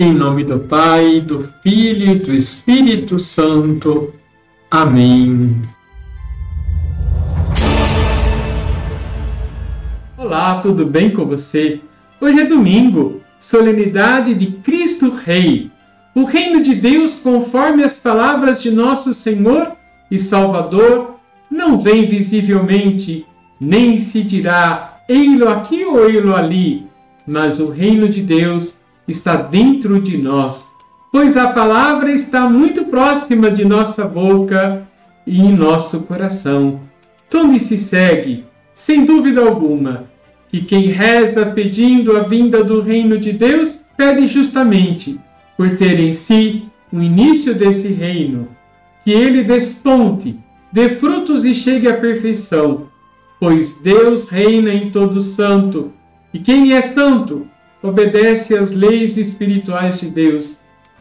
Em nome do Pai, do Filho e do Espírito Santo. Amém. Olá, tudo bem com você? Hoje é domingo, solenidade de Cristo Rei. O reino de Deus, conforme as palavras de nosso Senhor e Salvador, não vem visivelmente, nem se dirá ei-lo aqui ou ei-lo ali, mas o reino de Deus está dentro de nós, pois a palavra está muito próxima de nossa boca e em nosso coração. Onde se segue, sem dúvida alguma, que quem reza pedindo a vinda do reino de Deus pede justamente por ter em si o início desse reino, que ele desponte, dê frutos e chegue à perfeição, pois Deus reina em todo santo, e quem é santo obedece às leis espirituais de Deus.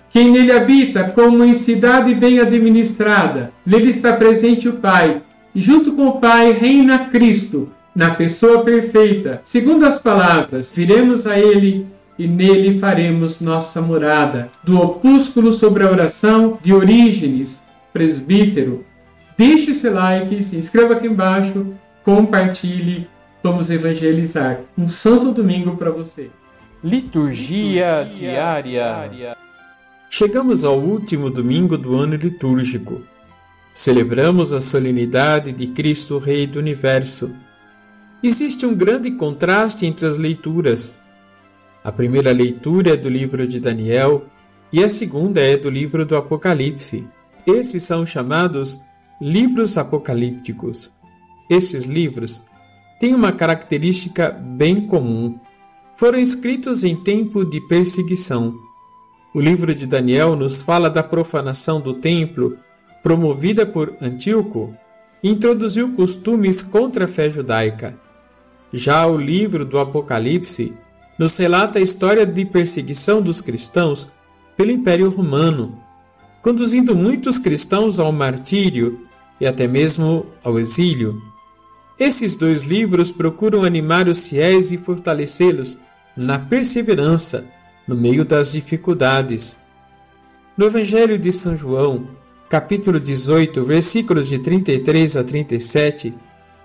Quem nele habita, como em cidade bem administrada, nele está presente o Pai, e junto com o Pai reina Cristo, na pessoa perfeita. Segundo as palavras, viremos a ele e nele faremos nossa morada. Do opúsculo sobre a oração de Orígenes, presbítero. Deixe seu like, se inscreva aqui embaixo, compartilhe, vamos evangelizar. Um santo domingo para você. Liturgia, Liturgia diária. diária. Chegamos ao último domingo do ano litúrgico. Celebramos a solenidade de Cristo Rei do Universo. Existe um grande contraste entre as leituras. A primeira leitura é do livro de Daniel e a segunda é do livro do Apocalipse. Esses são chamados livros apocalípticos. Esses livros têm uma característica bem comum foram escritos em tempo de perseguição. O livro de Daniel nos fala da profanação do templo, promovida por Antíoco, e introduziu costumes contra a fé judaica. Já o livro do Apocalipse nos relata a história de perseguição dos cristãos pelo Império Romano, conduzindo muitos cristãos ao martírio e até mesmo ao exílio. Esses dois livros procuram animar os fiéis e fortalecê-los na perseverança no meio das dificuldades. No Evangelho de São João, capítulo 18, versículos de 33 a 37,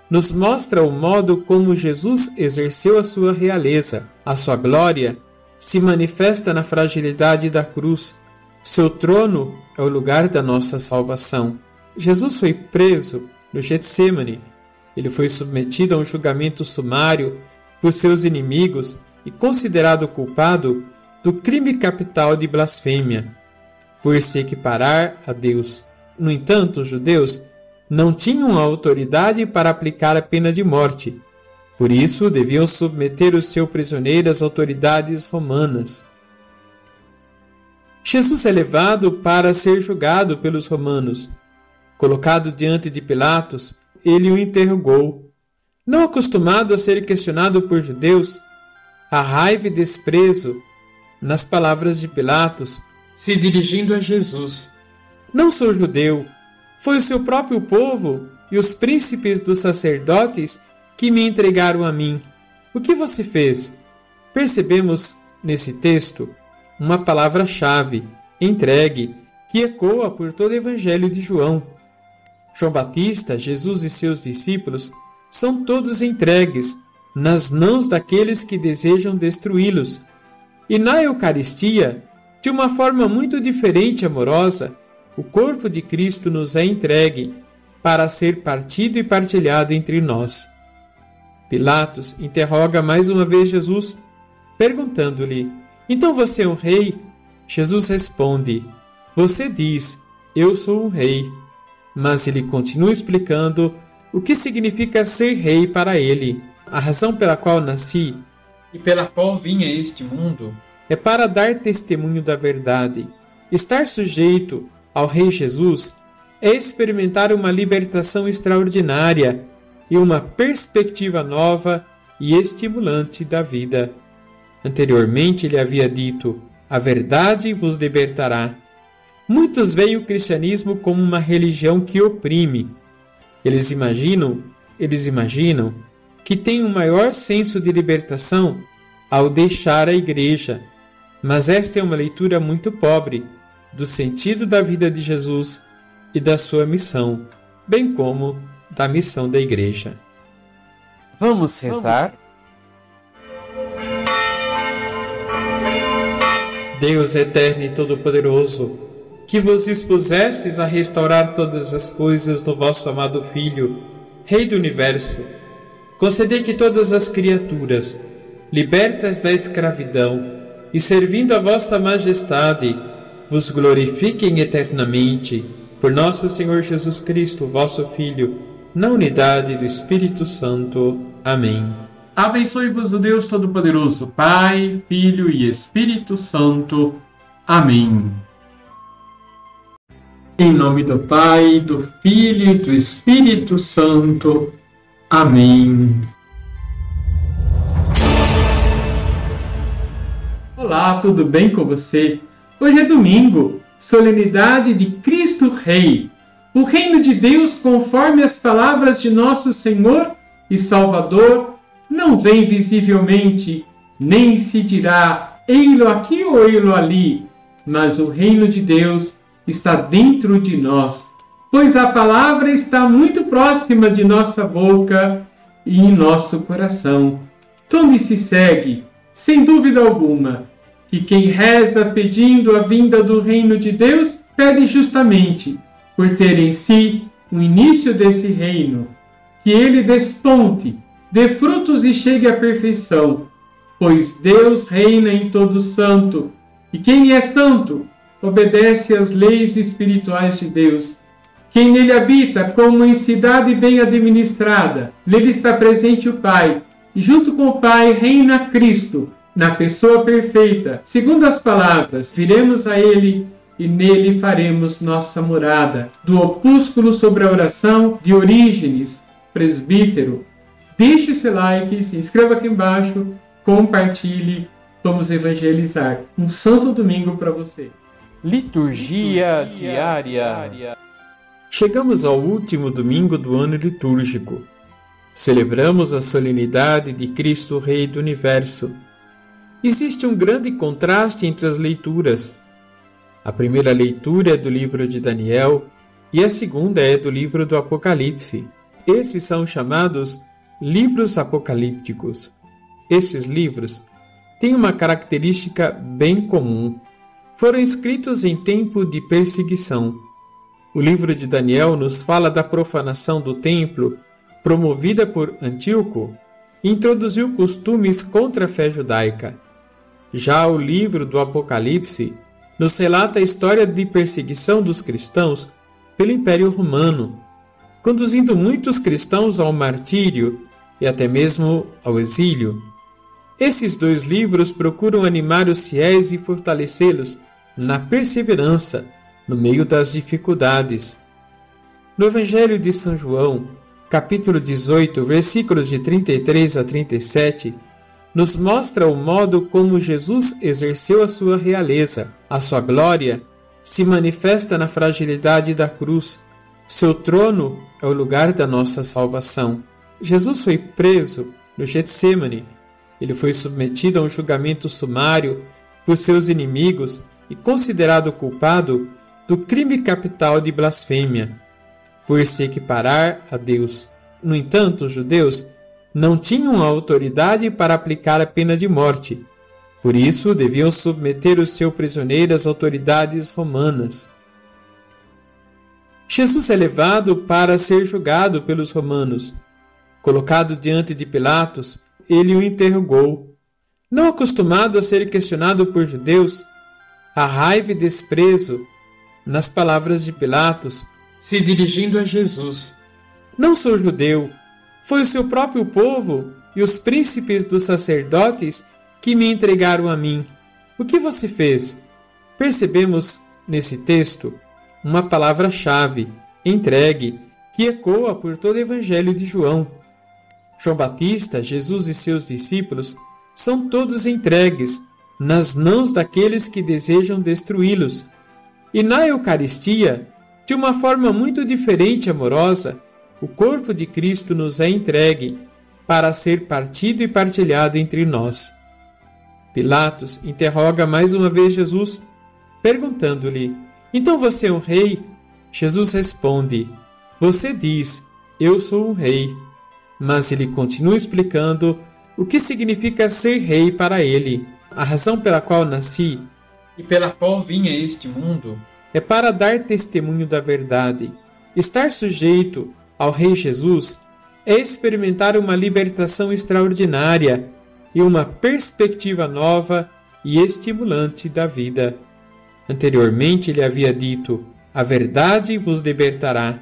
nos mostra o modo como Jesus exerceu a sua realeza. A sua glória se manifesta na fragilidade da cruz. Seu trono é o lugar da nossa salvação. Jesus foi preso no Getsemane. Ele foi submetido a um julgamento sumário por seus inimigos e considerado culpado do crime capital de blasfêmia, por se equiparar a Deus. No entanto, os judeus não tinham autoridade para aplicar a pena de morte, por isso deviam submeter o seu prisioneiro às autoridades romanas. Jesus é levado para ser julgado pelos romanos. Colocado diante de Pilatos, ele o interrogou. Não acostumado a ser questionado por judeus, a raiva e desprezo nas palavras de Pilatos, se dirigindo a Jesus: Não sou judeu, foi o seu próprio povo e os príncipes dos sacerdotes que me entregaram a mim. O que você fez? Percebemos nesse texto uma palavra-chave, entregue, que ecoa por todo o Evangelho de João. João Batista, Jesus e seus discípulos são todos entregues nas mãos daqueles que desejam destruí-los. E na Eucaristia, de uma forma muito diferente e amorosa, o corpo de Cristo nos é entregue para ser partido e partilhado entre nós. Pilatos interroga mais uma vez Jesus, perguntando-lhe: Então você é um rei? Jesus responde: Você diz, eu sou um rei. Mas ele continua explicando o que significa ser rei para ele. A razão pela qual nasci e pela qual vim a este mundo é para dar testemunho da verdade. Estar sujeito ao Rei Jesus é experimentar uma libertação extraordinária e uma perspectiva nova e estimulante da vida. Anteriormente ele havia dito: A verdade vos libertará. Muitos veem o cristianismo como uma religião que oprime. Eles imaginam, eles imaginam que tem um maior senso de libertação ao deixar a igreja. mas esta é uma leitura muito pobre do sentido da vida de Jesus e da sua missão, bem como da missão da Igreja. Vamos rezar? Deus eterno e todo-poderoso, que vos expusestes a restaurar todas as coisas no vosso amado Filho, Rei do Universo, concedei que todas as criaturas, libertas da escravidão e servindo a vossa majestade, vos glorifiquem eternamente por nosso Senhor Jesus Cristo, vosso Filho, na unidade do Espírito Santo. Amém. Abençoe-vos o Deus Todo-Poderoso, Pai, Filho e Espírito Santo. Amém. Em nome do Pai, do Filho e do Espírito Santo. Amém. Olá, tudo bem com você? Hoje é domingo, solenidade de Cristo Rei, o reino de Deus conforme as palavras de nosso Senhor e Salvador não vem visivelmente, nem se dirá ei-lo aqui ou ei-lo ali, mas o reino de Deus está dentro de nós, pois a palavra está muito próxima de nossa boca e em nosso coração. Onde se segue, sem dúvida alguma, que quem reza pedindo a vinda do reino de Deus pede justamente por ter em si o início desse reino, que ele desponte dê frutos e chegue à perfeição, pois Deus reina em todo santo, e quem é santo obedece às leis espirituais de Deus. Quem nele habita, como em cidade bem administrada, nele está presente o Pai, e junto com o Pai reina Cristo, na pessoa perfeita. Segundo as palavras, viremos a ele e nele faremos nossa morada. Do opúsculo sobre a oração de Orígenes, presbítero, Deixe seu like, se inscreva aqui embaixo, compartilhe, vamos evangelizar. Um santo domingo para você. Liturgia, Liturgia diária. diária. Chegamos ao último domingo do ano litúrgico. Celebramos a solenidade de Cristo Rei do Universo. Existe um grande contraste entre as leituras. A primeira leitura é do livro de Daniel e a segunda é do livro do Apocalipse. Esses são chamados Livros apocalípticos. Esses livros têm uma característica bem comum. Foram escritos em tempo de perseguição. O livro de Daniel nos fala da profanação do templo promovida por Antíoco introduziu costumes contra a fé judaica. Já o livro do Apocalipse nos relata a história de perseguição dos cristãos pelo Império Romano, conduzindo muitos cristãos ao martírio e até mesmo ao exílio. Esses dois livros procuram animar os fiéis e fortalecê-los na perseverança no meio das dificuldades. No Evangelho de São João, capítulo 18, versículos de 33 a 37, nos mostra o modo como Jesus exerceu a sua realeza. A sua glória se manifesta na fragilidade da cruz. Seu trono é o lugar da nossa salvação. Jesus foi preso no Getsemane. Ele foi submetido a um julgamento sumário por seus inimigos e considerado culpado do crime capital de blasfêmia, por se equiparar a Deus. No entanto, os judeus não tinham autoridade para aplicar a pena de morte. Por isso, deviam submeter o seu prisioneiro às autoridades romanas. Jesus é levado para ser julgado pelos romanos, Colocado diante de Pilatos, ele o interrogou. Não acostumado a ser questionado por judeus, a raiva e desprezo nas palavras de Pilatos, se dirigindo a Jesus. Não sou judeu, foi o seu próprio povo e os príncipes dos sacerdotes que me entregaram a mim. O que você fez? Percebemos nesse texto uma palavra-chave, entregue, que ecoa por todo o Evangelho de João. João Batista, Jesus e seus discípulos são todos entregues nas mãos daqueles que desejam destruí-los. E na Eucaristia, de uma forma muito diferente e amorosa, o corpo de Cristo nos é entregue para ser partido e partilhado entre nós. Pilatos interroga mais uma vez Jesus, perguntando-lhe: Então você é um rei? Jesus responde: Você diz, eu sou um rei. Mas ele continua explicando o que significa ser rei para ele, a razão pela qual nasci e pela qual vim a este mundo é para dar testemunho da verdade. Estar sujeito ao Rei Jesus é experimentar uma libertação extraordinária e uma perspectiva nova e estimulante da vida. Anteriormente ele havia dito: A verdade vos libertará.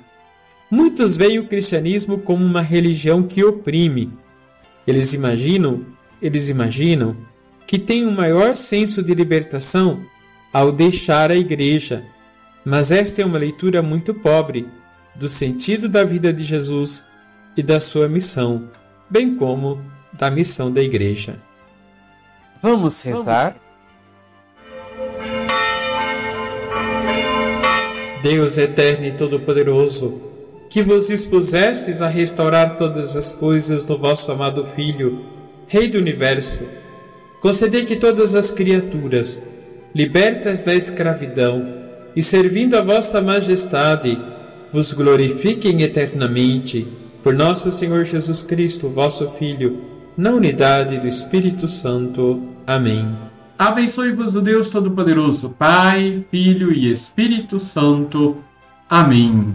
Muitos veem o cristianismo como uma religião que oprime. Eles imaginam, eles imaginam que tem um maior senso de libertação ao deixar a igreja. Mas esta é uma leitura muito pobre do sentido da vida de Jesus e da sua missão, bem como da missão da Igreja. Vamos rezar? Deus eterno e todo-poderoso, que vos expusestes a restaurar todas as coisas no vosso amado Filho, Rei do Universo, concedei que todas as criaturas, libertas da escravidão e servindo a vossa majestade, vos glorifiquem eternamente por nosso Senhor Jesus Cristo, vosso Filho, na unidade do Espírito Santo. Amém. Abençoe-vos o Deus Todo-Poderoso, Pai, Filho e Espírito Santo. Amém.